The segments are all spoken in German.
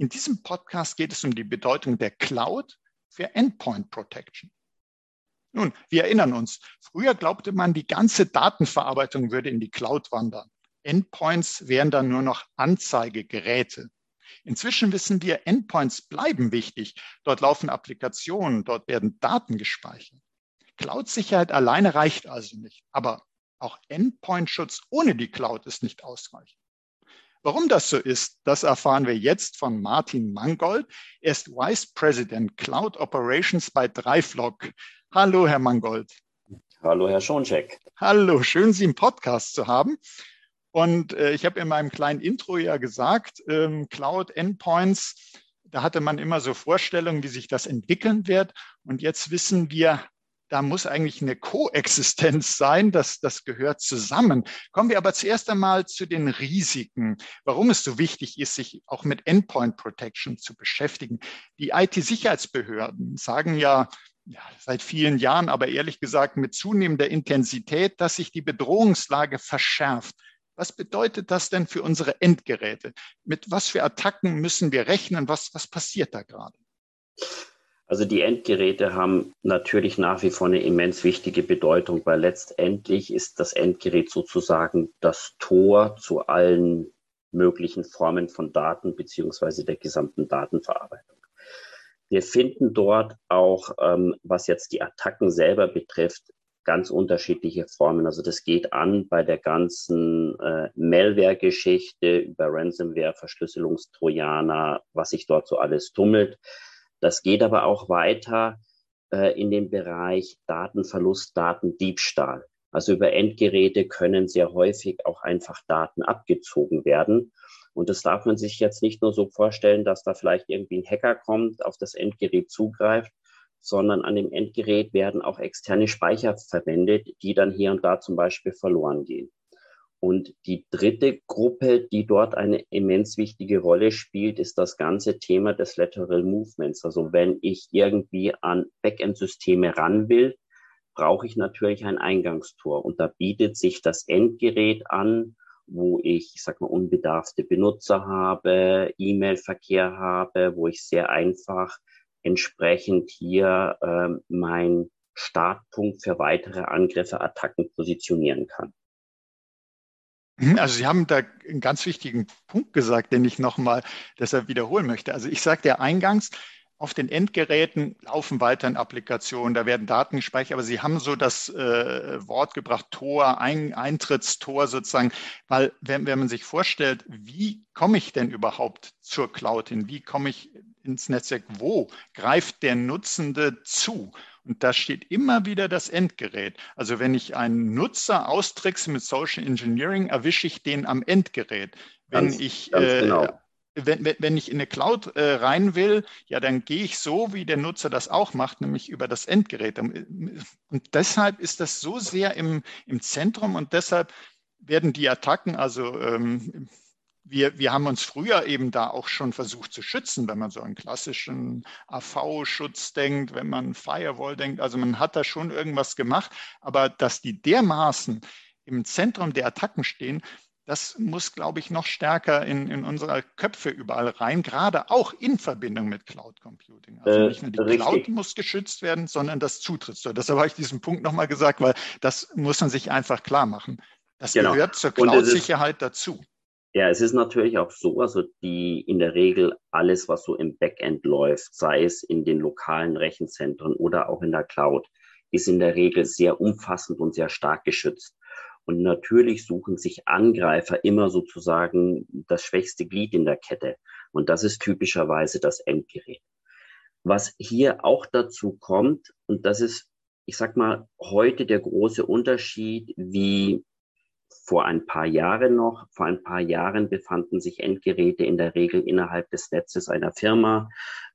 In diesem Podcast geht es um die Bedeutung der Cloud für Endpoint Protection. Nun, wir erinnern uns, früher glaubte man, die ganze Datenverarbeitung würde in die Cloud wandern. Endpoints wären dann nur noch Anzeigegeräte. Inzwischen wissen wir, Endpoints bleiben wichtig. Dort laufen Applikationen, dort werden Daten gespeichert. Cloud-Sicherheit alleine reicht also nicht. Aber auch Endpoint-Schutz ohne die Cloud ist nicht ausreichend. Warum das so ist, das erfahren wir jetzt von Martin Mangold. Er ist Vice President Cloud Operations bei Dreiflog. Hallo, Herr Mangold. Hallo, Herr Schoncheck. Hallo, schön, Sie im Podcast zu haben. Und äh, ich habe in meinem kleinen Intro ja gesagt, ähm, Cloud Endpoints, da hatte man immer so Vorstellungen, wie sich das entwickeln wird. Und jetzt wissen wir, da muss eigentlich eine Koexistenz sein, das, das gehört zusammen. Kommen wir aber zuerst einmal zu den Risiken, warum es so wichtig ist, sich auch mit Endpoint Protection zu beschäftigen. Die IT-Sicherheitsbehörden sagen ja, ja, seit vielen Jahren, aber ehrlich gesagt mit zunehmender Intensität, dass sich die Bedrohungslage verschärft. Was bedeutet das denn für unsere Endgeräte? Mit was für Attacken müssen wir rechnen? Was, was passiert da gerade? Also die Endgeräte haben natürlich nach wie vor eine immens wichtige Bedeutung, weil letztendlich ist das Endgerät sozusagen das Tor zu allen möglichen Formen von Daten beziehungsweise der gesamten Datenverarbeitung. Wir finden dort auch, ähm, was jetzt die Attacken selber betrifft, ganz unterschiedliche Formen. Also das geht an bei der ganzen äh, Malware-Geschichte über Ransomware, Verschlüsselungstrojaner, was sich dort so alles tummelt das geht aber auch weiter äh, in den Bereich Datenverlust, Datendiebstahl. Also über Endgeräte können sehr häufig auch einfach Daten abgezogen werden. Und das darf man sich jetzt nicht nur so vorstellen, dass da vielleicht irgendwie ein Hacker kommt, auf das Endgerät zugreift, sondern an dem Endgerät werden auch externe Speicher verwendet, die dann hier und da zum Beispiel verloren gehen. Und die dritte Gruppe, die dort eine immens wichtige Rolle spielt, ist das ganze Thema des Lateral Movements. Also wenn ich irgendwie an Backend-Systeme ran will, brauche ich natürlich ein Eingangstor. Und da bietet sich das Endgerät an, wo ich, ich sag mal, unbedarfte Benutzer habe, E-Mail-Verkehr habe, wo ich sehr einfach entsprechend hier äh, mein Startpunkt für weitere Angriffe, Attacken positionieren kann. Mhm, also Sie haben da einen ganz wichtigen Punkt gesagt, den ich nochmal deshalb wiederholen möchte. Also ich sagte ja eingangs, auf den Endgeräten laufen weiterhin Applikationen, da werden Daten gespeichert, aber Sie haben so das äh, Wort gebracht, Tor, Ein Eintrittstor sozusagen, weil wenn, wenn man sich vorstellt, wie komme ich denn überhaupt zur Cloud hin, wie komme ich ins Netzwerk, wo greift der Nutzende zu? Und da steht immer wieder das Endgerät. Also wenn ich einen Nutzer austrickse mit Social Engineering, erwische ich den am Endgerät. Wenn ganz, ich ganz äh, genau. wenn, wenn, ich in eine Cloud äh, rein will, ja, dann gehe ich so, wie der Nutzer das auch macht, nämlich über das Endgerät. Und deshalb ist das so sehr im, im Zentrum und deshalb werden die Attacken, also ähm, wir, wir haben uns früher eben da auch schon versucht zu schützen, wenn man so einen klassischen AV-Schutz denkt, wenn man Firewall denkt. Also man hat da schon irgendwas gemacht, aber dass die dermaßen im Zentrum der Attacken stehen, das muss, glaube ich, noch stärker in, in unsere Köpfe überall rein, gerade auch in Verbindung mit Cloud Computing. Also äh, nicht nur die richtig. Cloud muss geschützt werden, sondern das Zutrittstor. Deshalb habe ich diesen Punkt nochmal gesagt, weil das muss man sich einfach klar machen. Das genau. gehört zur Cloud-Sicherheit dazu. Ja, es ist natürlich auch so, also die in der Regel alles, was so im Backend läuft, sei es in den lokalen Rechenzentren oder auch in der Cloud, ist in der Regel sehr umfassend und sehr stark geschützt. Und natürlich suchen sich Angreifer immer sozusagen das schwächste Glied in der Kette. Und das ist typischerweise das Endgerät. Was hier auch dazu kommt, und das ist, ich sag mal, heute der große Unterschied, wie vor ein paar Jahren noch. Vor ein paar Jahren befanden sich Endgeräte in der Regel innerhalb des Netzes einer Firma.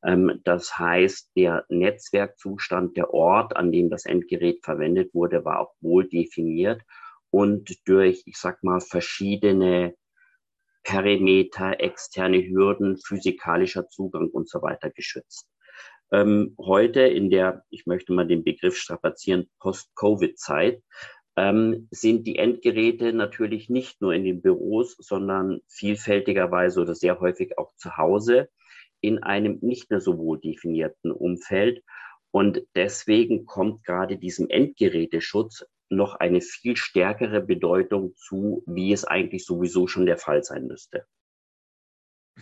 Ähm, das heißt, der Netzwerkzustand, der Ort, an dem das Endgerät verwendet wurde, war auch wohl definiert und durch, ich sag mal, verschiedene Perimeter, externe Hürden, physikalischer Zugang und so weiter geschützt. Ähm, heute in der, ich möchte mal den Begriff strapazieren, Post-Covid-Zeit, ähm, sind die Endgeräte natürlich nicht nur in den Büros, sondern vielfältigerweise oder sehr häufig auch zu Hause in einem nicht mehr so wohl definierten Umfeld. Und deswegen kommt gerade diesem Endgeräteschutz noch eine viel stärkere Bedeutung zu, wie es eigentlich sowieso schon der Fall sein müsste.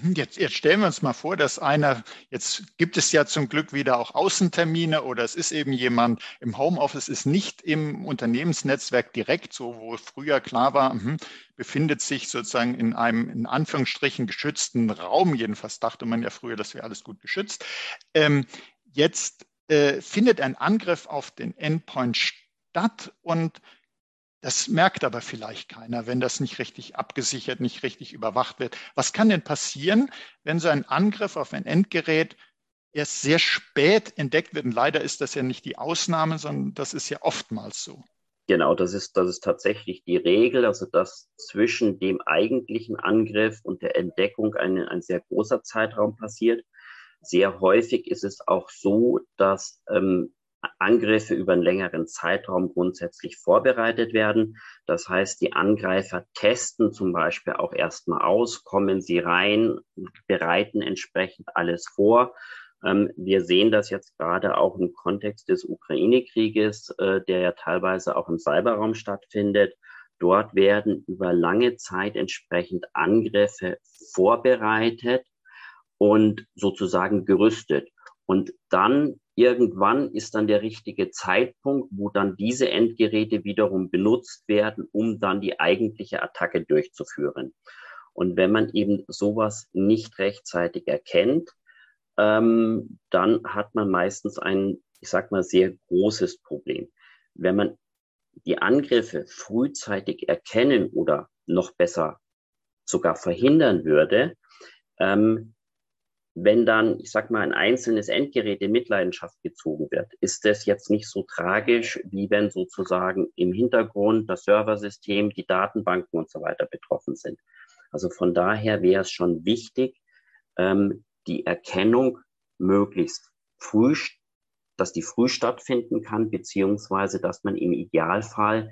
Jetzt, jetzt stellen wir uns mal vor, dass einer, jetzt gibt es ja zum Glück wieder auch Außentermine oder es ist eben jemand im Homeoffice, ist nicht im Unternehmensnetzwerk direkt, so wo früher klar war, mh, befindet sich sozusagen in einem in Anführungsstrichen geschützten Raum. Jedenfalls dachte man ja früher, das wäre alles gut geschützt. Ähm, jetzt äh, findet ein Angriff auf den Endpoint statt und das merkt aber vielleicht keiner, wenn das nicht richtig abgesichert, nicht richtig überwacht wird. Was kann denn passieren, wenn so ein Angriff auf ein Endgerät erst sehr spät entdeckt wird? Und leider ist das ja nicht die Ausnahme, sondern das ist ja oftmals so. Genau, das ist, das ist tatsächlich die Regel, also dass zwischen dem eigentlichen Angriff und der Entdeckung ein, ein sehr großer Zeitraum passiert. Sehr häufig ist es auch so, dass ähm, Angriffe über einen längeren Zeitraum grundsätzlich vorbereitet werden. Das heißt, die Angreifer testen zum Beispiel auch erstmal aus, kommen sie rein, bereiten entsprechend alles vor. Ähm, wir sehen das jetzt gerade auch im Kontext des Ukraine-Krieges, äh, der ja teilweise auch im Cyberraum stattfindet. Dort werden über lange Zeit entsprechend Angriffe vorbereitet und sozusagen gerüstet. Und dann irgendwann ist dann der richtige Zeitpunkt, wo dann diese Endgeräte wiederum benutzt werden, um dann die eigentliche Attacke durchzuführen. Und wenn man eben sowas nicht rechtzeitig erkennt, ähm, dann hat man meistens ein, ich sag mal, sehr großes Problem. Wenn man die Angriffe frühzeitig erkennen oder noch besser sogar verhindern würde, ähm, wenn dann, ich sag mal, ein einzelnes Endgerät in Mitleidenschaft gezogen wird, ist das jetzt nicht so tragisch, wie wenn sozusagen im Hintergrund das Serversystem, die Datenbanken und so weiter betroffen sind. Also von daher wäre es schon wichtig, ähm, die Erkennung möglichst früh, dass die früh stattfinden kann, beziehungsweise dass man im Idealfall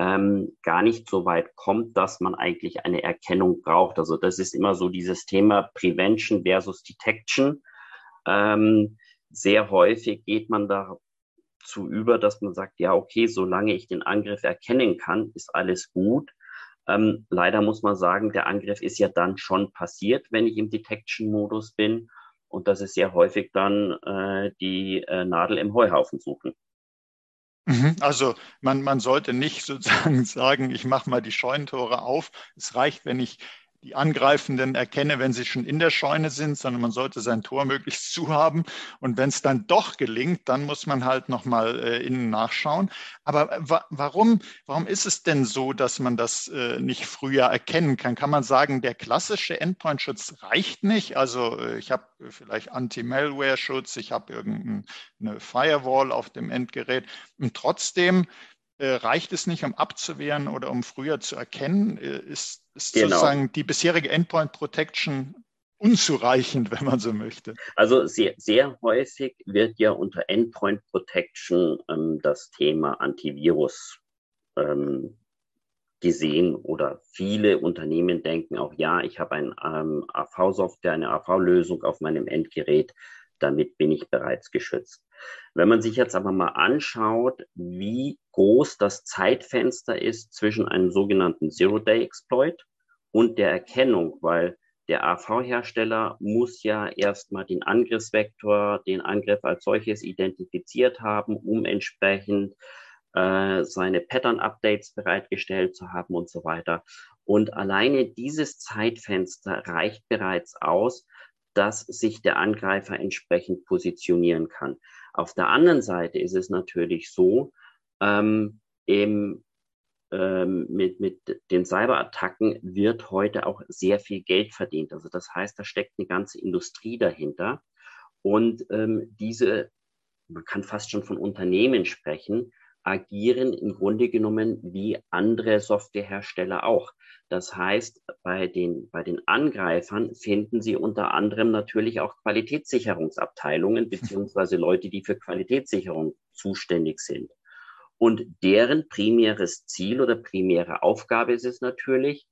ähm, gar nicht so weit kommt, dass man eigentlich eine Erkennung braucht. Also das ist immer so dieses Thema Prevention versus Detection. Ähm, sehr häufig geht man dazu über, dass man sagt, ja, okay, solange ich den Angriff erkennen kann, ist alles gut. Ähm, leider muss man sagen, der Angriff ist ja dann schon passiert, wenn ich im Detection-Modus bin. Und das ist sehr häufig dann äh, die äh, Nadel im Heuhaufen suchen. Mhm. Also man, man sollte nicht sozusagen sagen, ich mache mal die Scheunentore auf. Es reicht, wenn ich die Angreifenden erkenne, wenn sie schon in der Scheune sind, sondern man sollte sein Tor möglichst zu haben. Und wenn es dann doch gelingt, dann muss man halt nochmal äh, innen nachschauen. Aber wa warum, warum ist es denn so, dass man das äh, nicht früher erkennen kann? Kann man sagen, der klassische Endpoint-Schutz reicht nicht? Also äh, ich habe vielleicht Anti-Malware-Schutz, ich habe irgendeine Firewall auf dem Endgerät und trotzdem äh, reicht es nicht, um abzuwehren oder um früher zu erkennen? Äh, ist, ist genau. sozusagen die bisherige Endpoint Protection unzureichend, wenn man so möchte? Also sehr, sehr häufig wird ja unter Endpoint Protection ähm, das Thema Antivirus ähm, gesehen oder viele Unternehmen denken auch, ja, ich habe ein ähm, AV-Software, eine AV-Lösung auf meinem Endgerät, damit bin ich bereits geschützt. Wenn man sich jetzt aber mal anschaut, wie groß das Zeitfenster ist zwischen einem sogenannten Zero-Day-Exploit und der Erkennung, weil der AV-Hersteller muss ja erstmal den Angriffsvektor, den Angriff als solches identifiziert haben, um entsprechend äh, seine Pattern-Updates bereitgestellt zu haben und so weiter. Und alleine dieses Zeitfenster reicht bereits aus, dass sich der Angreifer entsprechend positionieren kann. Auf der anderen Seite ist es natürlich so, ähm, im, ähm, mit, mit den Cyberattacken wird heute auch sehr viel Geld verdient. Also das heißt, da steckt eine ganze Industrie dahinter. Und ähm, diese, man kann fast schon von Unternehmen sprechen, agieren im Grunde genommen wie andere Softwarehersteller auch. Das heißt, bei den, bei den Angreifern finden Sie unter anderem natürlich auch Qualitätssicherungsabteilungen beziehungsweise Leute, die für Qualitätssicherung zuständig sind. Und deren primäres Ziel oder primäre Aufgabe ist es natürlich,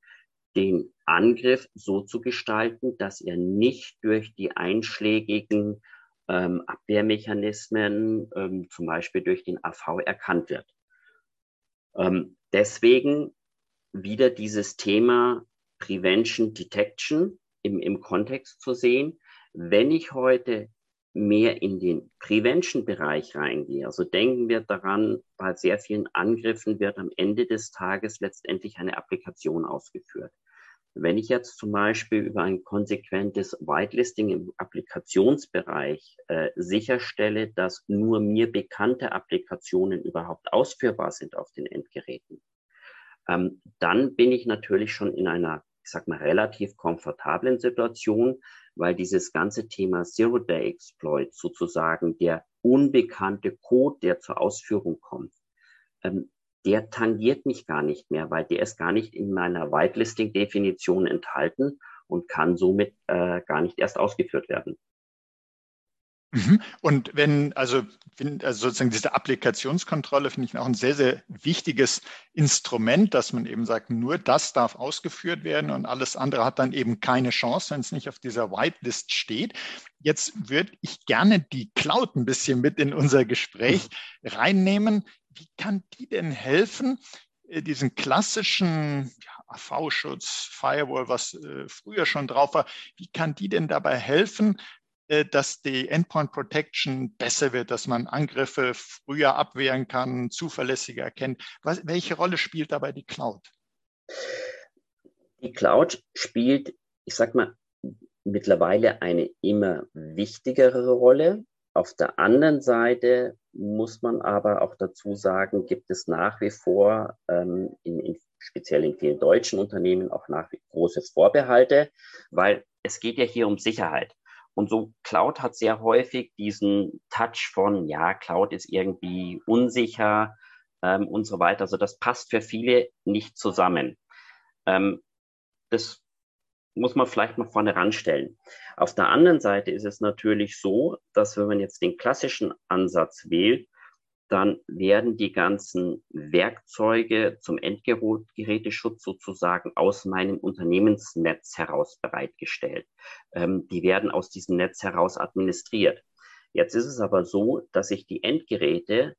den Angriff so zu gestalten, dass er nicht durch die einschlägigen ähm, Abwehrmechanismen, ähm, zum Beispiel durch den AV, erkannt wird. Ähm, deswegen wieder dieses Thema Prevention Detection im, im Kontext zu sehen. Wenn ich heute mehr in den Prevention-Bereich reingehe, also denken wir daran, bei sehr vielen Angriffen wird am Ende des Tages letztendlich eine Applikation ausgeführt. Wenn ich jetzt zum Beispiel über ein konsequentes Whitelisting im Applikationsbereich äh, sicherstelle, dass nur mir bekannte Applikationen überhaupt ausführbar sind auf den Endgeräten, ähm, dann bin ich natürlich schon in einer, ich sag mal, relativ komfortablen Situation, weil dieses ganze Thema Zero-Day-Exploit sozusagen der unbekannte Code, der zur Ausführung kommt, ähm, der tangiert mich gar nicht mehr, weil der ist gar nicht in meiner Whitelisting-Definition enthalten und kann somit äh, gar nicht erst ausgeführt werden. Mhm. Und wenn, also, also sozusagen diese Applikationskontrolle finde ich auch ein sehr, sehr wichtiges Instrument, dass man eben sagt, nur das darf ausgeführt werden und alles andere hat dann eben keine Chance, wenn es nicht auf dieser Whitelist steht. Jetzt würde ich gerne die Cloud ein bisschen mit in unser Gespräch mhm. reinnehmen wie kann die denn helfen, äh, diesen klassischen ja, AV-Schutz, Firewall, was äh, früher schon drauf war, wie kann die denn dabei helfen, äh, dass die Endpoint Protection besser wird, dass man Angriffe früher abwehren kann, zuverlässiger erkennt? Was, welche Rolle spielt dabei die Cloud? Die Cloud spielt, ich sag mal, mittlerweile eine immer wichtigere Rolle. Auf der anderen Seite muss man aber auch dazu sagen, gibt es nach wie vor, ähm, in, in, speziell in vielen deutschen Unternehmen, auch nach wie große Vorbehalte, weil es geht ja hier um Sicherheit. Und so Cloud hat sehr häufig diesen Touch von, ja, Cloud ist irgendwie unsicher ähm, und so weiter. Also das passt für viele nicht zusammen. Ähm, das muss man vielleicht mal vorne ranstellen. Auf der anderen Seite ist es natürlich so, dass wenn man jetzt den klassischen Ansatz wählt, dann werden die ganzen Werkzeuge zum Endgeräteschutz sozusagen aus meinem Unternehmensnetz heraus bereitgestellt. Ähm, die werden aus diesem Netz heraus administriert. Jetzt ist es aber so, dass sich die Endgeräte,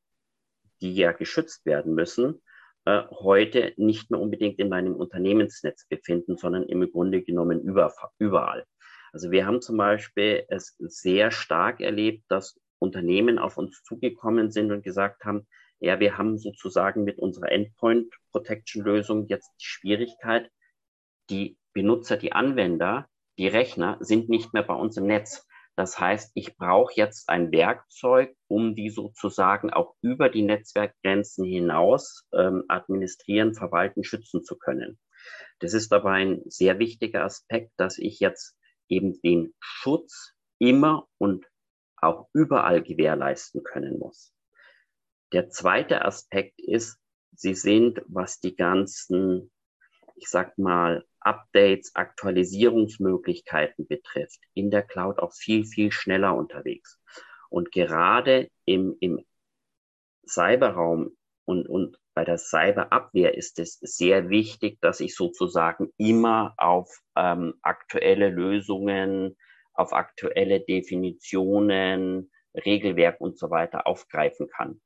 die ja geschützt werden müssen, äh, heute nicht mehr unbedingt in meinem Unternehmensnetz befinden, sondern im Grunde genommen über, überall. Also wir haben zum Beispiel es sehr stark erlebt, dass Unternehmen auf uns zugekommen sind und gesagt haben, ja, wir haben sozusagen mit unserer Endpoint Protection Lösung jetzt die Schwierigkeit, die Benutzer, die Anwender, die Rechner sind nicht mehr bei uns im Netz. Das heißt, ich brauche jetzt ein Werkzeug, um die sozusagen auch über die Netzwerkgrenzen hinaus ähm, administrieren, verwalten, schützen zu können. Das ist aber ein sehr wichtiger Aspekt, dass ich jetzt eben den Schutz immer und auch überall gewährleisten können muss. Der zweite Aspekt ist, sie sind, was die ganzen, ich sag mal, Updates, Aktualisierungsmöglichkeiten betrifft, in der Cloud auch viel, viel schneller unterwegs. Und gerade im, im Cyberraum und, und bei der Cyberabwehr ist es sehr wichtig, dass ich sozusagen immer auf ähm, aktuelle Lösungen, auf aktuelle Definitionen, Regelwerk und so weiter aufgreifen kann,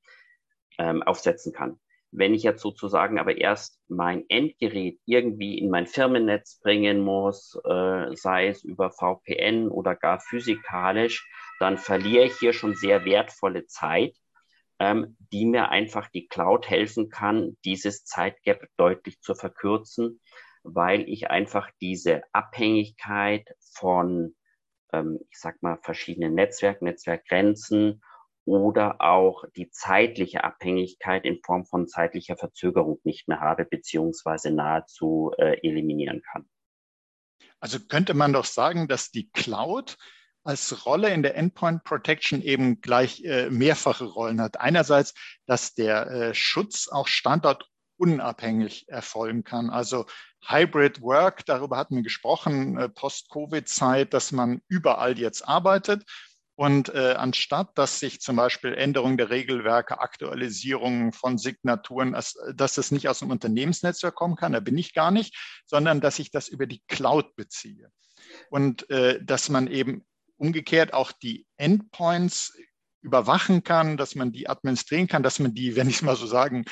ähm, aufsetzen kann. Wenn ich jetzt sozusagen aber erst mein Endgerät irgendwie in mein Firmennetz bringen muss, äh, sei es über VPN oder gar physikalisch, dann verliere ich hier schon sehr wertvolle Zeit, ähm, die mir einfach die Cloud helfen kann, dieses Zeitgap deutlich zu verkürzen, weil ich einfach diese Abhängigkeit von, ähm, ich sag mal, verschiedenen Netzwerken, Netzwerkgrenzen oder auch die zeitliche Abhängigkeit in Form von zeitlicher Verzögerung nicht mehr habe, beziehungsweise nahezu äh, eliminieren kann. Also könnte man doch sagen, dass die Cloud als Rolle in der Endpoint Protection eben gleich äh, mehrfache Rollen hat. Einerseits, dass der äh, Schutz auch standortunabhängig erfolgen kann. Also Hybrid Work, darüber hatten wir gesprochen, äh, Post-Covid-Zeit, dass man überall jetzt arbeitet. Und äh, anstatt, dass sich zum Beispiel Änderungen der Regelwerke, Aktualisierungen von Signaturen, dass, das nicht aus dem Unternehmensnetzwerk kommen kann, da bin ich gar nicht, sondern dass ich das über die Cloud beziehe. Und äh, dass man eben umgekehrt auch die Endpoints überwachen kann, dass man die administrieren kann, dass man die, wenn ich es mal so sagen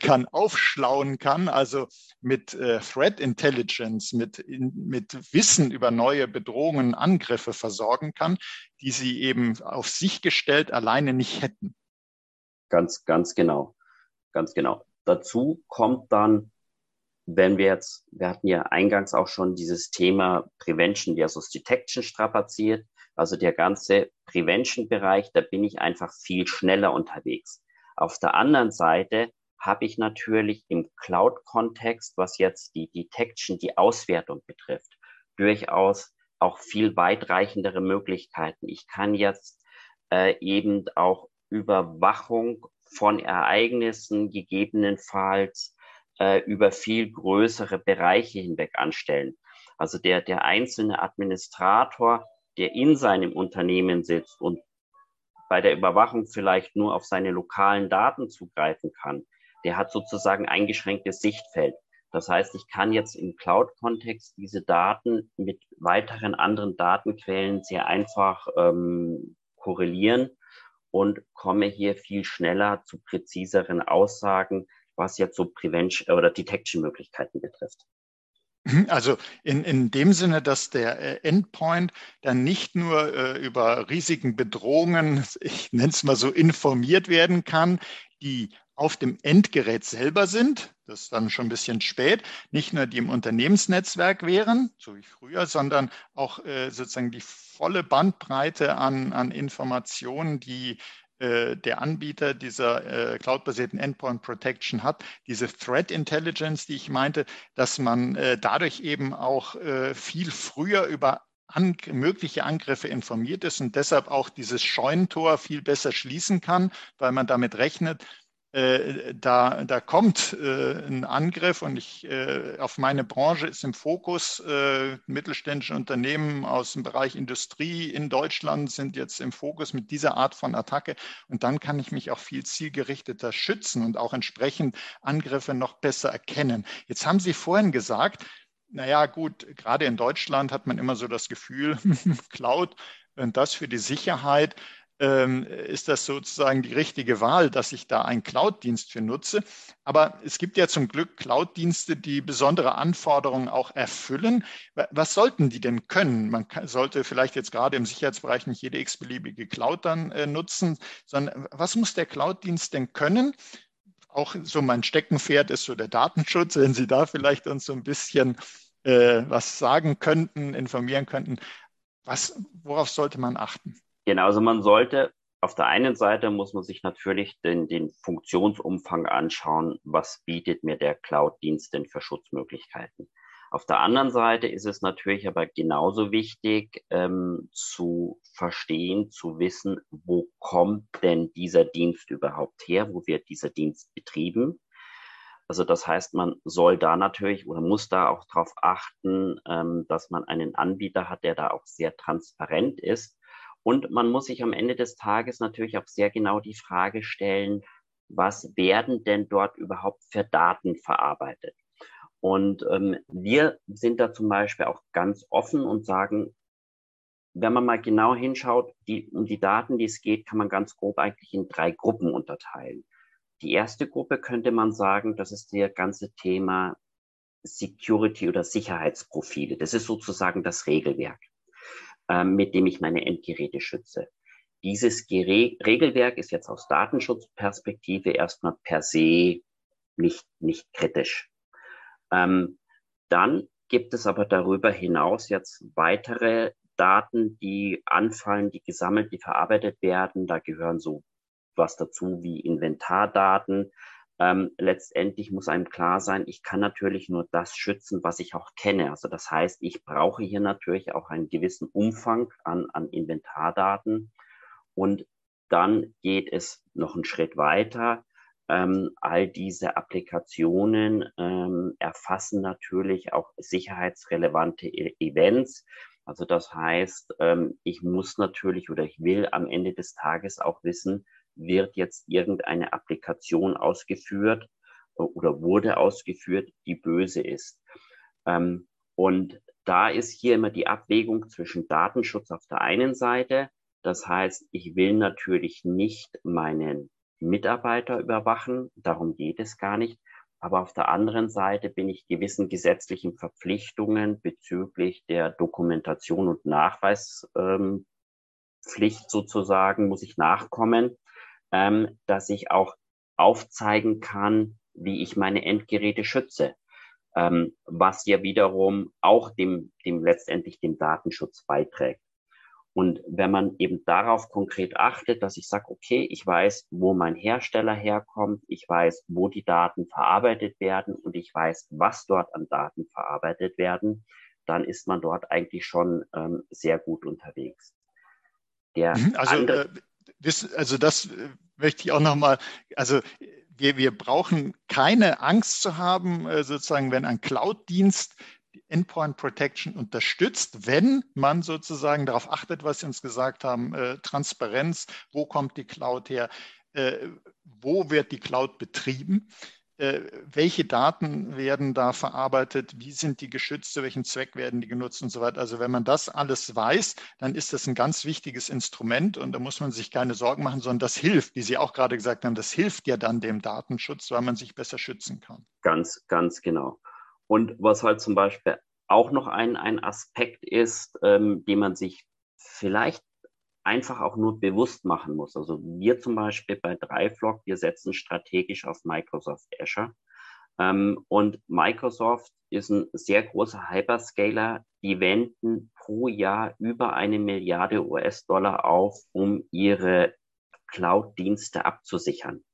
kann, aufschlauen kann, also mit äh, Threat Intelligence, mit, in, mit Wissen über neue Bedrohungen, Angriffe versorgen kann, die sie eben auf sich gestellt alleine nicht hätten. Ganz, ganz genau. Ganz genau. Dazu kommt dann, wenn wir jetzt, wir hatten ja eingangs auch schon dieses Thema Prevention versus Detection strapaziert. Also der ganze Prevention-Bereich, da bin ich einfach viel schneller unterwegs. Auf der anderen Seite habe ich natürlich im Cloud-Kontext, was jetzt die Detection, die Auswertung betrifft, durchaus auch viel weitreichendere Möglichkeiten. Ich kann jetzt äh, eben auch Überwachung von Ereignissen gegebenenfalls äh, über viel größere Bereiche hinweg anstellen. Also der, der einzelne Administrator der in seinem Unternehmen sitzt und bei der Überwachung vielleicht nur auf seine lokalen Daten zugreifen kann, der hat sozusagen eingeschränktes Sichtfeld. Das heißt, ich kann jetzt im Cloud-Kontext diese Daten mit weiteren anderen Datenquellen sehr einfach ähm, korrelieren und komme hier viel schneller zu präziseren Aussagen, was jetzt so Prevention oder Detection-Möglichkeiten betrifft. Mhm, also in, in dem Sinne, dass der äh, Endpoint dann nicht nur äh, über Risiken, Bedrohungen, ich nenne es mal so, informiert werden kann, die auf dem Endgerät selber sind, das ist dann schon ein bisschen spät, nicht nur die im Unternehmensnetzwerk wären, so wie früher, sondern auch äh, sozusagen die volle Bandbreite an, an Informationen, die der Anbieter dieser äh, cloud-basierten Endpoint Protection hat, diese Threat Intelligence, die ich meinte, dass man äh, dadurch eben auch äh, viel früher über an, mögliche Angriffe informiert ist und deshalb auch dieses Scheunentor viel besser schließen kann, weil man damit rechnet, äh, da, da kommt äh, ein Angriff und ich, äh, auf meine Branche ist im Fokus, äh, mittelständische Unternehmen aus dem Bereich Industrie in Deutschland sind jetzt im Fokus mit dieser Art von Attacke und dann kann ich mich auch viel zielgerichteter schützen und auch entsprechend Angriffe noch besser erkennen. Jetzt haben Sie vorhin gesagt, naja gut, gerade in Deutschland hat man immer so das Gefühl, Cloud und das für die Sicherheit ist das sozusagen die richtige Wahl, dass ich da einen Cloud-Dienst für nutze. Aber es gibt ja zum Glück Cloud-Dienste, die besondere Anforderungen auch erfüllen. Was sollten die denn können? Man sollte vielleicht jetzt gerade im Sicherheitsbereich nicht jede x-beliebige Cloud dann äh, nutzen, sondern was muss der Cloud-Dienst denn können? Auch so mein Steckenpferd ist so der Datenschutz, wenn Sie da vielleicht uns so ein bisschen äh, was sagen könnten, informieren könnten. Was, worauf sollte man achten? Genau, also man sollte auf der einen Seite muss man sich natürlich den, den Funktionsumfang anschauen, was bietet mir der Cloud-Dienst denn für Schutzmöglichkeiten. Auf der anderen Seite ist es natürlich aber genauso wichtig ähm, zu verstehen, zu wissen, wo kommt denn dieser Dienst überhaupt her, wo wird dieser Dienst betrieben. Also das heißt, man soll da natürlich oder muss da auch darauf achten, ähm, dass man einen Anbieter hat, der da auch sehr transparent ist und man muss sich am Ende des Tages natürlich auch sehr genau die Frage stellen, was werden denn dort überhaupt für Daten verarbeitet? Und ähm, wir sind da zum Beispiel auch ganz offen und sagen, wenn man mal genau hinschaut, die, um die Daten, die es geht, kann man ganz grob eigentlich in drei Gruppen unterteilen. Die erste Gruppe könnte man sagen, das ist der ganze Thema Security oder Sicherheitsprofile. Das ist sozusagen das Regelwerk. Ähm, mit dem ich meine Endgeräte schütze. Dieses Gere Regelwerk ist jetzt aus Datenschutzperspektive erstmal per se nicht, nicht kritisch. Ähm, dann gibt es aber darüber hinaus jetzt weitere Daten, die anfallen, die gesammelt, die verarbeitet werden. Da gehören so was dazu wie Inventardaten, ähm, letztendlich muss einem klar sein, ich kann natürlich nur das schützen, was ich auch kenne. Also das heißt, ich brauche hier natürlich auch einen gewissen Umfang an, an Inventardaten. Und dann geht es noch einen Schritt weiter. Ähm, all diese Applikationen ähm, erfassen natürlich auch sicherheitsrelevante e Events. Also das heißt, ähm, ich muss natürlich oder ich will am Ende des Tages auch wissen, wird jetzt irgendeine Applikation ausgeführt äh, oder wurde ausgeführt, die böse ist. Ähm, und da ist hier immer die Abwägung zwischen Datenschutz auf der einen Seite. Das heißt, ich will natürlich nicht meinen Mitarbeiter überwachen, darum geht es gar nicht. Aber auf der anderen Seite bin ich gewissen gesetzlichen Verpflichtungen bezüglich der Dokumentation und Nachweispflicht ähm, sozusagen, muss ich nachkommen ähm, dass ich auch aufzeigen kann, wie ich meine Endgeräte schütze, ähm, was ja wiederum auch dem, dem letztendlich dem Datenschutz beiträgt. Und wenn man eben darauf konkret achtet, dass ich sage, okay, ich weiß, wo mein Hersteller herkommt, ich weiß, wo die Daten verarbeitet werden und ich weiß, was dort an Daten verarbeitet werden, dann ist man dort eigentlich schon ähm, sehr gut unterwegs. Der mhm, also andere, äh, also das äh, möchte ich auch nochmal, also wir, wir brauchen keine Angst zu haben, äh, sozusagen, wenn ein Cloud-Dienst Endpoint Protection unterstützt, wenn man sozusagen darauf achtet, was Sie uns gesagt haben, äh, Transparenz, wo kommt die Cloud her, wo wird die Cloud betrieben. Äh, welche Daten werden da verarbeitet, wie sind die geschützt, zu welchem Zweck werden die genutzt und so weiter. Also wenn man das alles weiß, dann ist das ein ganz wichtiges Instrument und da muss man sich keine Sorgen machen, sondern das hilft, wie Sie auch gerade gesagt haben, das hilft ja dann dem Datenschutz, weil man sich besser schützen kann. Ganz, ganz genau. Und was halt zum Beispiel auch noch ein, ein Aspekt ist, ähm, den man sich vielleicht einfach auch nur bewusst machen muss. Also wir zum Beispiel bei Dreiflock, wir setzen strategisch auf Microsoft Azure. Ähm, und Microsoft ist ein sehr großer Hyperscaler. Die wenden pro Jahr über eine Milliarde US-Dollar auf, um ihre Cloud-Dienste abzusichern.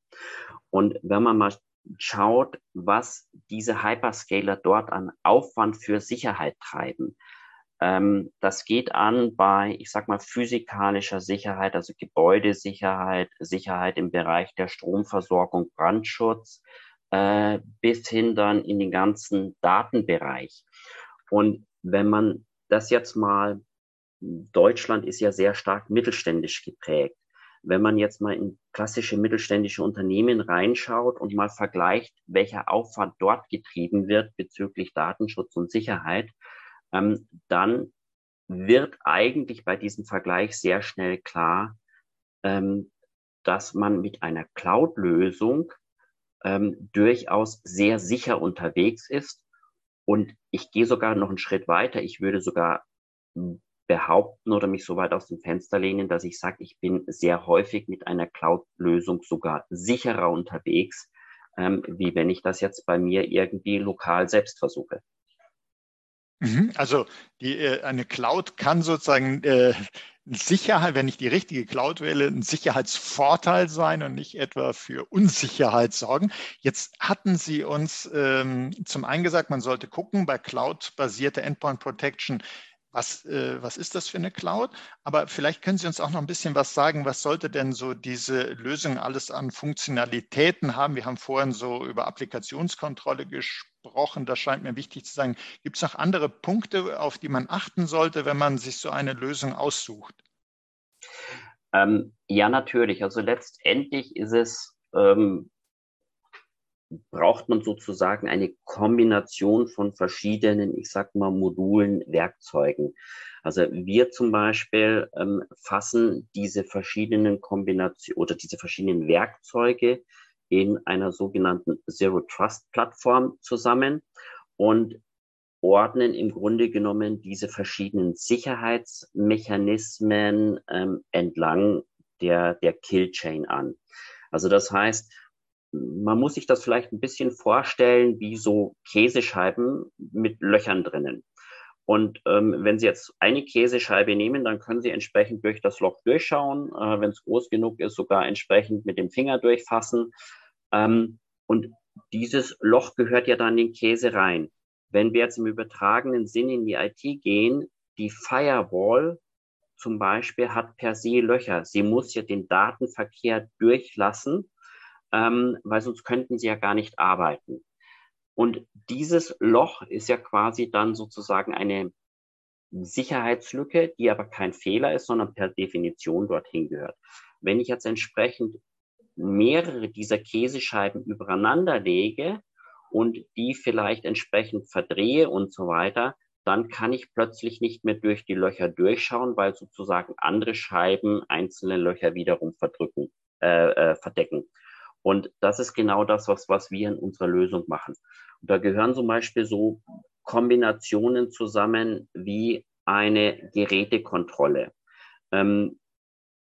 Und wenn man mal schaut, was diese Hyperscaler dort an Aufwand für Sicherheit treiben, ähm, das geht an bei, ich sag mal, physikalischer Sicherheit, also Gebäudesicherheit, Sicherheit im Bereich der Stromversorgung, Brandschutz, äh, bis hin dann in den ganzen Datenbereich. Und wenn man das jetzt mal, Deutschland ist ja sehr stark mittelständisch geprägt. Wenn man jetzt mal in klassische mittelständische Unternehmen reinschaut und mal vergleicht, welcher Aufwand dort getrieben wird bezüglich Datenschutz und Sicherheit, ähm, dann wird eigentlich bei diesem Vergleich sehr schnell klar, ähm, dass man mit einer Cloud-Lösung ähm, durchaus sehr sicher unterwegs ist. Und ich gehe sogar noch einen Schritt weiter. Ich würde sogar behaupten oder mich so weit aus dem Fenster lehnen, dass ich sage, ich bin sehr häufig mit einer Cloud-Lösung sogar sicherer unterwegs, ähm, wie wenn ich das jetzt bei mir irgendwie lokal selbst versuche. Mhm. Also die, äh, eine Cloud kann sozusagen äh, Sicherheit, wenn ich die richtige Cloud wähle, ein Sicherheitsvorteil sein und nicht etwa für Unsicherheit sorgen. Jetzt hatten Sie uns ähm, zum einen gesagt, man sollte gucken bei Cloud-basierter Endpoint Protection, was, äh, was ist das für eine Cloud? Aber vielleicht können Sie uns auch noch ein bisschen was sagen, was sollte denn so diese Lösung alles an Funktionalitäten haben? Wir haben vorhin so über Applikationskontrolle gesprochen, das scheint mir wichtig zu sein. Gibt es noch andere Punkte, auf die man achten sollte, wenn man sich so eine Lösung aussucht? Ähm, ja, natürlich. Also letztendlich ist es ähm, braucht man sozusagen eine Kombination von verschiedenen, ich sag mal, Modulen, Werkzeugen. Also wir zum Beispiel ähm, fassen diese verschiedenen Kombinationen oder diese verschiedenen Werkzeuge in einer sogenannten Zero Trust Plattform zusammen und ordnen im Grunde genommen diese verschiedenen Sicherheitsmechanismen ähm, entlang der, der Kill Chain an. Also das heißt, man muss sich das vielleicht ein bisschen vorstellen wie so Käsescheiben mit Löchern drinnen. Und ähm, wenn Sie jetzt eine Käsescheibe nehmen, dann können Sie entsprechend durch das Loch durchschauen. Äh, wenn es groß genug ist, sogar entsprechend mit dem Finger durchfassen. Ähm, und dieses Loch gehört ja dann in den Käse rein. Wenn wir jetzt im übertragenen Sinn in die IT gehen, die Firewall zum Beispiel hat per se Löcher. Sie muss ja den Datenverkehr durchlassen, ähm, weil sonst könnten sie ja gar nicht arbeiten. Und dieses Loch ist ja quasi dann sozusagen eine Sicherheitslücke, die aber kein Fehler ist, sondern per Definition dorthin gehört. Wenn ich jetzt entsprechend mehrere dieser Käsescheiben übereinander lege und die vielleicht entsprechend verdrehe und so weiter, dann kann ich plötzlich nicht mehr durch die Löcher durchschauen, weil sozusagen andere Scheiben einzelne Löcher wiederum verdrücken, äh, äh, verdecken. Und das ist genau das, was, was wir in unserer Lösung machen. Und da gehören zum Beispiel so Kombinationen zusammen wie eine Gerätekontrolle. Ähm,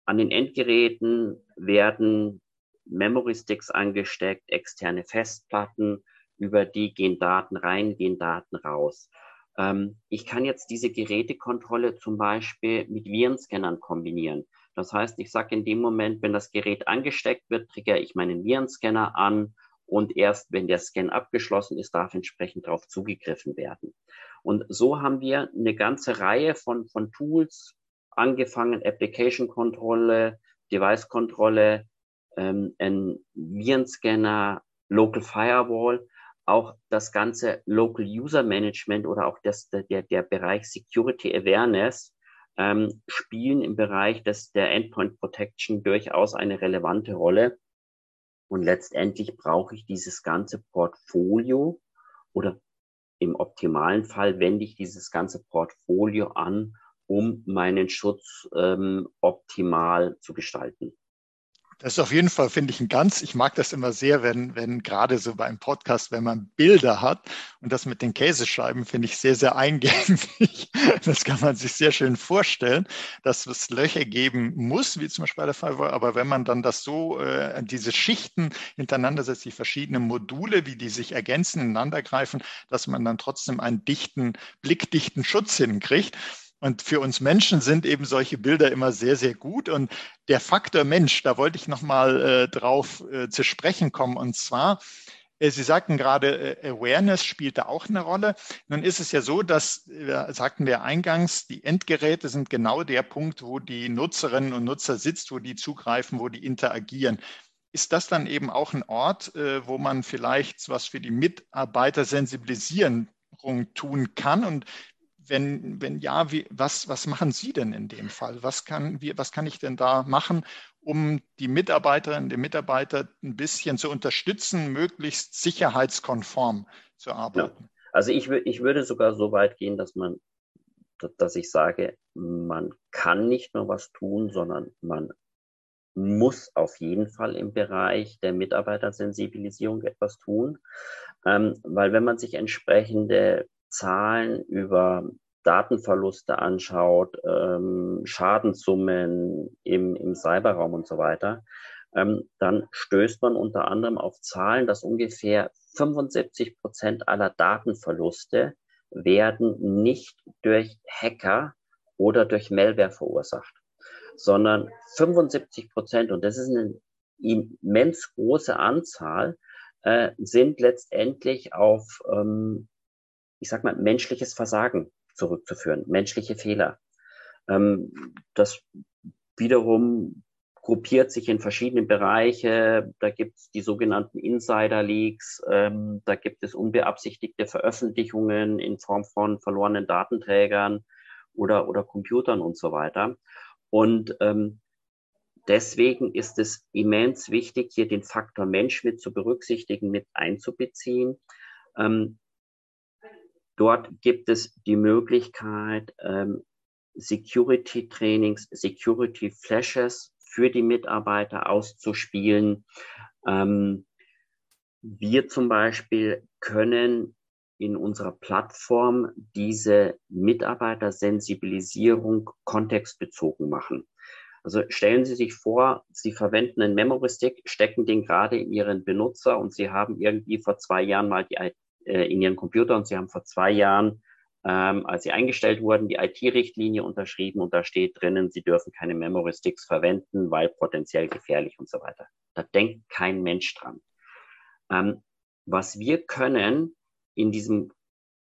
an den Endgeräten werden Memory Sticks angesteckt, externe Festplatten, über die gehen Daten rein, gehen Daten raus. Ähm, ich kann jetzt diese Gerätekontrolle zum Beispiel mit Virenscannern kombinieren. Das heißt, ich sage in dem Moment, wenn das Gerät angesteckt wird, triggere ich meinen Virenscanner an und erst wenn der Scan abgeschlossen ist, darf entsprechend darauf zugegriffen werden. Und so haben wir eine ganze Reihe von, von Tools, angefangen Application-Kontrolle, Device-Kontrolle, ähm, ein Virenscanner, Local Firewall, auch das ganze Local User Management oder auch das, der, der Bereich Security Awareness ähm, spielen im Bereich des, der Endpoint Protection durchaus eine relevante Rolle. Und letztendlich brauche ich dieses ganze Portfolio oder im optimalen Fall wende ich dieses ganze Portfolio an, um meinen Schutz ähm, optimal zu gestalten. Das ist auf jeden Fall, finde ich, ein ganz, ich mag das immer sehr, wenn, wenn gerade so beim Podcast, wenn man Bilder hat und das mit den Käsescheiben finde ich sehr, sehr eingängig. Das kann man sich sehr schön vorstellen, dass es Löcher geben muss, wie zum Beispiel bei der Firewall. Aber wenn man dann das so, äh, diese Schichten hintereinander setzt, die verschiedenen Module, wie die sich ergänzen, ineinander greifen, dass man dann trotzdem einen dichten, blickdichten Schutz hinkriegt. Und für uns Menschen sind eben solche Bilder immer sehr, sehr gut. Und der Faktor Mensch, da wollte ich nochmal äh, drauf äh, zu sprechen kommen. Und zwar, äh, Sie sagten gerade, äh, Awareness spielt da auch eine Rolle. Nun ist es ja so, dass, äh, sagten wir eingangs, die Endgeräte sind genau der Punkt, wo die Nutzerinnen und Nutzer sitzt, wo die zugreifen, wo die interagieren. Ist das dann eben auch ein Ort, äh, wo man vielleicht was für die Mitarbeiter sensibilisieren tun kann? Und wenn, wenn ja, wie, was, was machen Sie denn in dem Fall? Was kann, wie, was kann ich denn da machen, um die Mitarbeiterinnen, die Mitarbeiter ein bisschen zu unterstützen, möglichst sicherheitskonform zu arbeiten? Ja. Also ich, ich würde sogar so weit gehen, dass man, dass ich sage, man kann nicht nur was tun, sondern man muss auf jeden Fall im Bereich der Mitarbeitersensibilisierung etwas tun, ähm, weil wenn man sich entsprechende Zahlen über Datenverluste anschaut, ähm, Schadenssummen im, im Cyberraum und so weiter, ähm, dann stößt man unter anderem auf Zahlen, dass ungefähr 75 Prozent aller Datenverluste werden nicht durch Hacker oder durch Malware verursacht, sondern 75 Prozent, und das ist eine immens große Anzahl, äh, sind letztendlich auf ähm, ich sag mal, menschliches Versagen zurückzuführen, menschliche Fehler. Ähm, das wiederum gruppiert sich in verschiedene Bereiche. Da gibt es die sogenannten Insider-Leaks, ähm, da gibt es unbeabsichtigte Veröffentlichungen in Form von verlorenen Datenträgern oder, oder Computern und so weiter. Und ähm, deswegen ist es immens wichtig, hier den Faktor Mensch mit zu berücksichtigen, mit einzubeziehen. Ähm, Dort gibt es die Möglichkeit, ähm, Security Trainings, Security Flashes für die Mitarbeiter auszuspielen. Ähm, wir zum Beispiel können in unserer Plattform diese Mitarbeitersensibilisierung kontextbezogen machen. Also stellen Sie sich vor, Sie verwenden einen Memory Stick, stecken den gerade in Ihren Benutzer und Sie haben irgendwie vor zwei Jahren mal die äh, in ihren Computer und sie haben vor zwei Jahren, ähm, als sie eingestellt wurden, die IT-Richtlinie unterschrieben und da steht drinnen, sie dürfen keine Memory Sticks verwenden, weil potenziell gefährlich und so weiter. Da denkt kein Mensch dran. Ähm, was wir können in diesem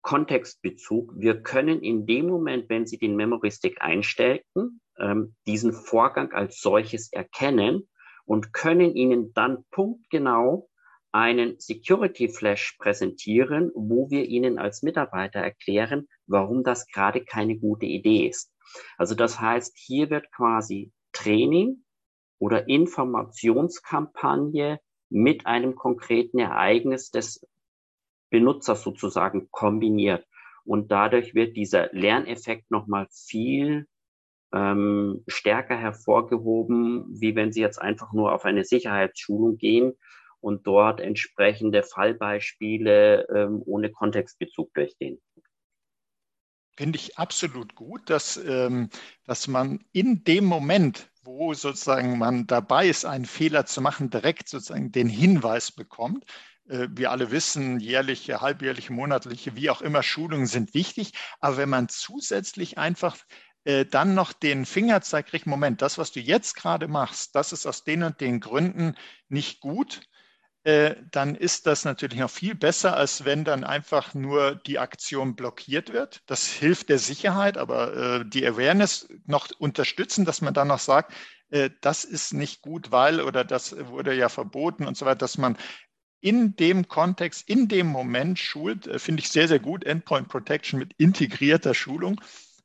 Kontextbezug, wir können in dem Moment, wenn Sie den Memory Stick einstellten, ähm, diesen Vorgang als solches erkennen und können Ihnen dann punktgenau einen Security Flash präsentieren, wo wir Ihnen als Mitarbeiter erklären, warum das gerade keine gute Idee ist. Also das heißt, hier wird quasi Training oder Informationskampagne mit einem konkreten Ereignis des Benutzers sozusagen kombiniert. Und dadurch wird dieser Lerneffekt nochmal viel ähm, stärker hervorgehoben, wie wenn Sie jetzt einfach nur auf eine Sicherheitsschulung gehen und dort entsprechende Fallbeispiele ähm, ohne Kontextbezug durchgehen. Finde ich absolut gut, dass, ähm, dass man in dem Moment, wo sozusagen man dabei ist, einen Fehler zu machen, direkt sozusagen den Hinweis bekommt. Äh, wir alle wissen, jährliche, halbjährliche, monatliche, wie auch immer, Schulungen sind wichtig. Aber wenn man zusätzlich einfach äh, dann noch den Fingerzeig kriegt, Moment, das, was du jetzt gerade machst, das ist aus den und den Gründen nicht gut äh, dann ist das natürlich noch viel besser, als wenn dann einfach nur die Aktion blockiert wird. Das hilft der Sicherheit, aber äh, die Awareness noch unterstützen, dass man dann noch sagt, äh, das ist nicht gut, weil oder das wurde ja verboten und so weiter, dass man in dem Kontext, in dem Moment schult, äh, finde ich sehr, sehr gut. Endpoint Protection mit integrierter Schulung.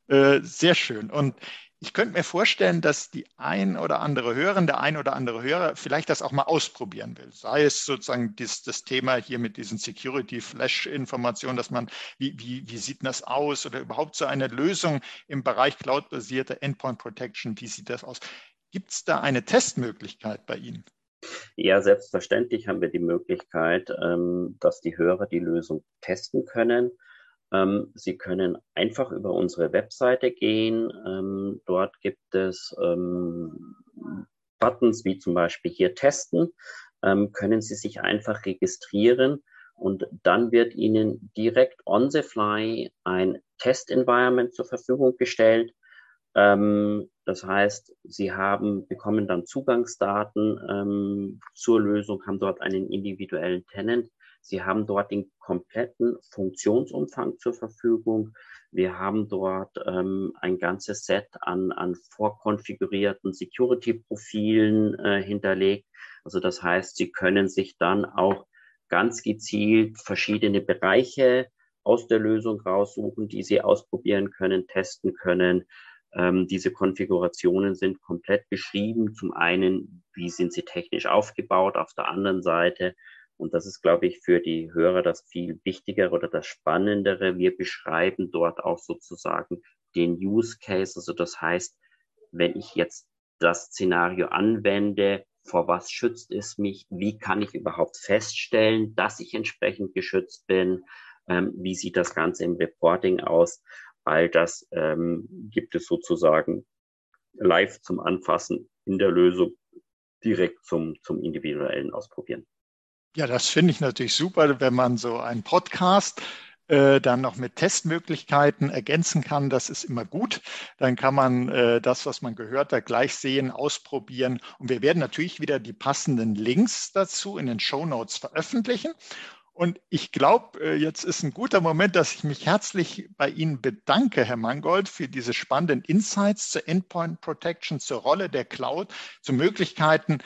Äh, sehr schön. Und ich könnte mir vorstellen, dass die ein oder andere Hörerin, der ein oder andere Hörer vielleicht das auch mal ausprobieren will. Sei es sozusagen das, das Thema hier mit diesen Security-Flash-Informationen, dass man, wie, wie, wie sieht das aus oder überhaupt so eine Lösung im Bereich cloud-basierte Endpoint Protection, wie sieht das aus? Gibt es da eine Testmöglichkeit bei Ihnen? Ja, selbstverständlich haben wir die Möglichkeit, ähm, dass die Hörer die Lösung testen können. Ähm, Sie können einfach über unsere Webseite gehen. Ähm, dort gibt es ähm, Buttons wie zum Beispiel hier testen. Können Sie sich einfach registrieren und dann wird Ihnen direkt on the fly ein Test-Environment zur Verfügung gestellt. Ähm, das heißt, Sie haben, bekommen dann Zugangsdaten ähm, zur Lösung, haben dort einen individuellen Tenant Sie haben dort den kompletten Funktionsumfang zur Verfügung. Wir haben dort ähm, ein ganzes Set an, an vorkonfigurierten Security-Profilen äh, hinterlegt. Also das heißt, Sie können sich dann auch ganz gezielt verschiedene Bereiche aus der Lösung raussuchen, die Sie ausprobieren können, testen können. Ähm, diese Konfigurationen sind komplett beschrieben. Zum einen, wie sind sie technisch aufgebaut? Auf der anderen Seite, und das ist, glaube ich, für die Hörer das viel Wichtigere oder das Spannendere. Wir beschreiben dort auch sozusagen den Use Case. Also das heißt, wenn ich jetzt das Szenario anwende, vor was schützt es mich? Wie kann ich überhaupt feststellen, dass ich entsprechend geschützt bin? Ähm, wie sieht das Ganze im Reporting aus? All das ähm, gibt es sozusagen live zum Anfassen in der Lösung, direkt zum, zum individuellen Ausprobieren. Ja, das finde ich natürlich super, wenn man so einen Podcast äh, dann noch mit Testmöglichkeiten ergänzen kann. Das ist immer gut. Dann kann man äh, das, was man gehört hat, gleich sehen, ausprobieren. Und wir werden natürlich wieder die passenden Links dazu in den Show Notes veröffentlichen. Und ich glaube, äh, jetzt ist ein guter Moment, dass ich mich herzlich bei Ihnen bedanke, Herr Mangold, für diese spannenden Insights zur Endpoint Protection, zur Rolle der Cloud, zu Möglichkeiten,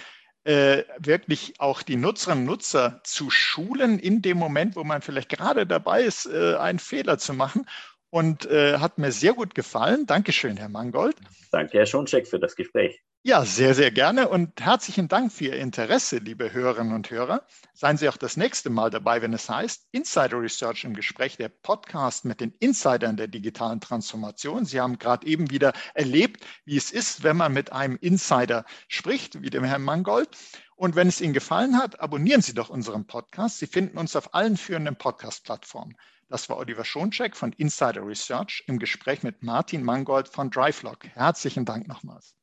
äh, wirklich auch die Nutzerinnen und Nutzer zu schulen in dem Moment, wo man vielleicht gerade dabei ist, äh, einen Fehler zu machen. Und äh, hat mir sehr gut gefallen. Dankeschön, Herr Mangold. Danke, Herr Schoncheck, für das Gespräch. Ja, sehr, sehr gerne und herzlichen Dank für Ihr Interesse, liebe Hörerinnen und Hörer. Seien Sie auch das nächste Mal dabei, wenn es heißt Insider Research im Gespräch, der Podcast mit den Insidern der digitalen Transformation. Sie haben gerade eben wieder erlebt, wie es ist, wenn man mit einem Insider spricht, wie dem Herrn Mangold. Und wenn es Ihnen gefallen hat, abonnieren Sie doch unseren Podcast. Sie finden uns auf allen führenden Podcast-Plattformen. Das war Oliver Schoncheck von Insider Research im Gespräch mit Martin Mangold von Drivelog. Herzlichen Dank nochmals.